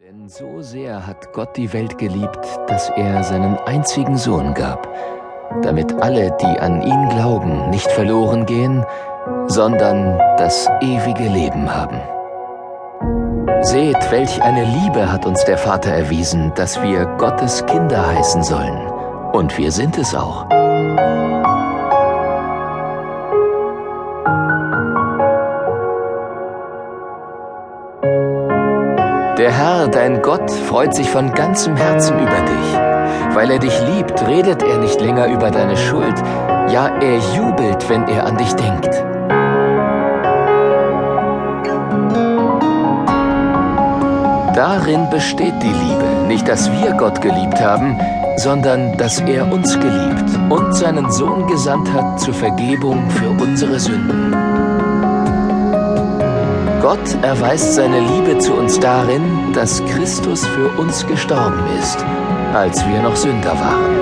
Denn so sehr hat Gott die Welt geliebt, dass er seinen einzigen Sohn gab, damit alle, die an ihn glauben, nicht verloren gehen, sondern das ewige Leben haben. Seht, welch eine Liebe hat uns der Vater erwiesen, dass wir Gottes Kinder heißen sollen. Und wir sind es auch. Der Herr, dein Gott, freut sich von ganzem Herzen über dich. Weil er dich liebt, redet er nicht länger über deine Schuld. Ja, er jubelt, wenn er an dich denkt. Darin besteht die Liebe, nicht dass wir Gott geliebt haben, sondern dass er uns geliebt und seinen Sohn gesandt hat zur Vergebung für unsere Sünden. Gott erweist seine Liebe zu uns darin, dass Christus für uns gestorben ist, als wir noch Sünder waren.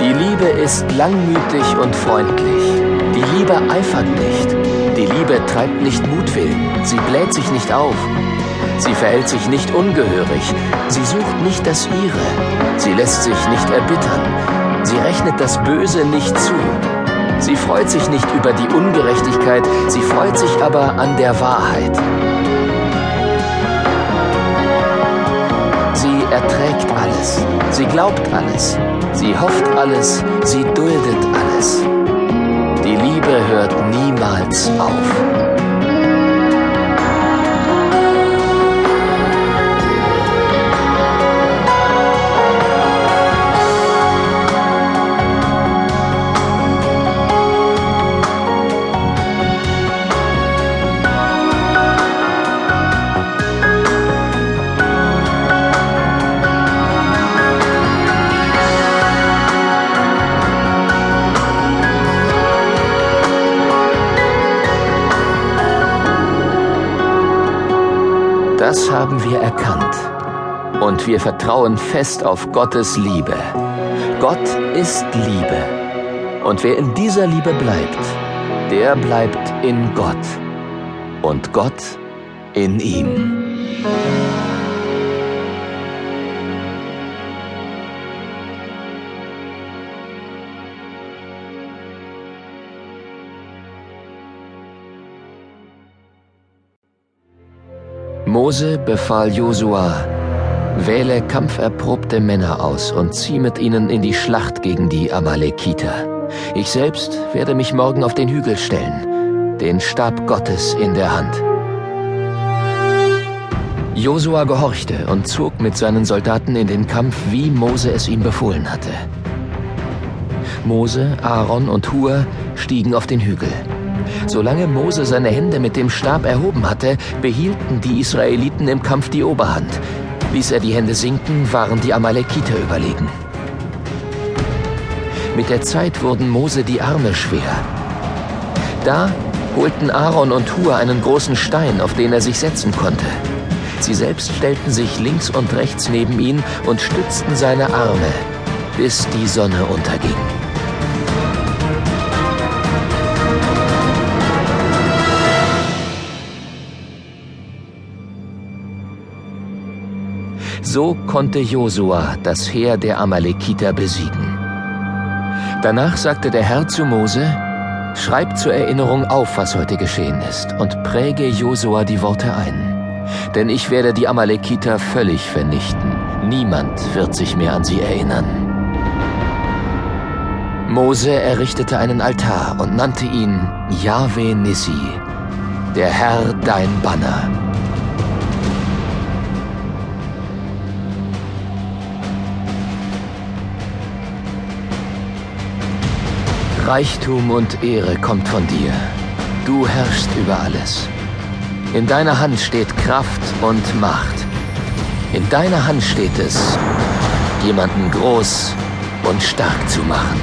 Die Liebe ist langmütig und freundlich. Die Liebe eifert nicht. Die Liebe treibt nicht Mutwillen. Sie bläht sich nicht auf. Sie verhält sich nicht ungehörig. Sie sucht nicht das Ihre. Sie lässt sich nicht erbittern. Sie rechnet das Böse nicht zu. Sie freut sich nicht über die Ungerechtigkeit, sie freut sich aber an der Wahrheit. Sie erträgt alles, sie glaubt alles, sie hofft alles, sie duldet alles. Die Liebe hört niemals auf. Das haben wir erkannt. Und wir vertrauen fest auf Gottes Liebe. Gott ist Liebe. Und wer in dieser Liebe bleibt, der bleibt in Gott. Und Gott in ihm. Mose befahl Josua, wähle kampferprobte Männer aus und zieh mit ihnen in die Schlacht gegen die Amalekiter. Ich selbst werde mich morgen auf den Hügel stellen, den Stab Gottes in der Hand. Josua gehorchte und zog mit seinen Soldaten in den Kampf, wie Mose es ihm befohlen hatte. Mose, Aaron und Hur stiegen auf den Hügel. Solange Mose seine Hände mit dem Stab erhoben hatte, behielten die Israeliten im Kampf die Oberhand. Ließ er die Hände sinken, waren die Amalekiter überlegen. Mit der Zeit wurden Mose die Arme schwer. Da holten Aaron und Hur einen großen Stein, auf den er sich setzen konnte. Sie selbst stellten sich links und rechts neben ihn und stützten seine Arme, bis die Sonne unterging. So konnte Josua das Heer der Amalekiter besiegen. Danach sagte der Herr zu Mose, Schreib zur Erinnerung auf, was heute geschehen ist, und präge Josua die Worte ein. Denn ich werde die Amalekiter völlig vernichten. Niemand wird sich mehr an sie erinnern. Mose errichtete einen Altar und nannte ihn Yahweh Nissi, der Herr dein Banner. Reichtum und Ehre kommt von dir. Du herrschst über alles. In deiner Hand steht Kraft und Macht. In deiner Hand steht es, jemanden groß und stark zu machen.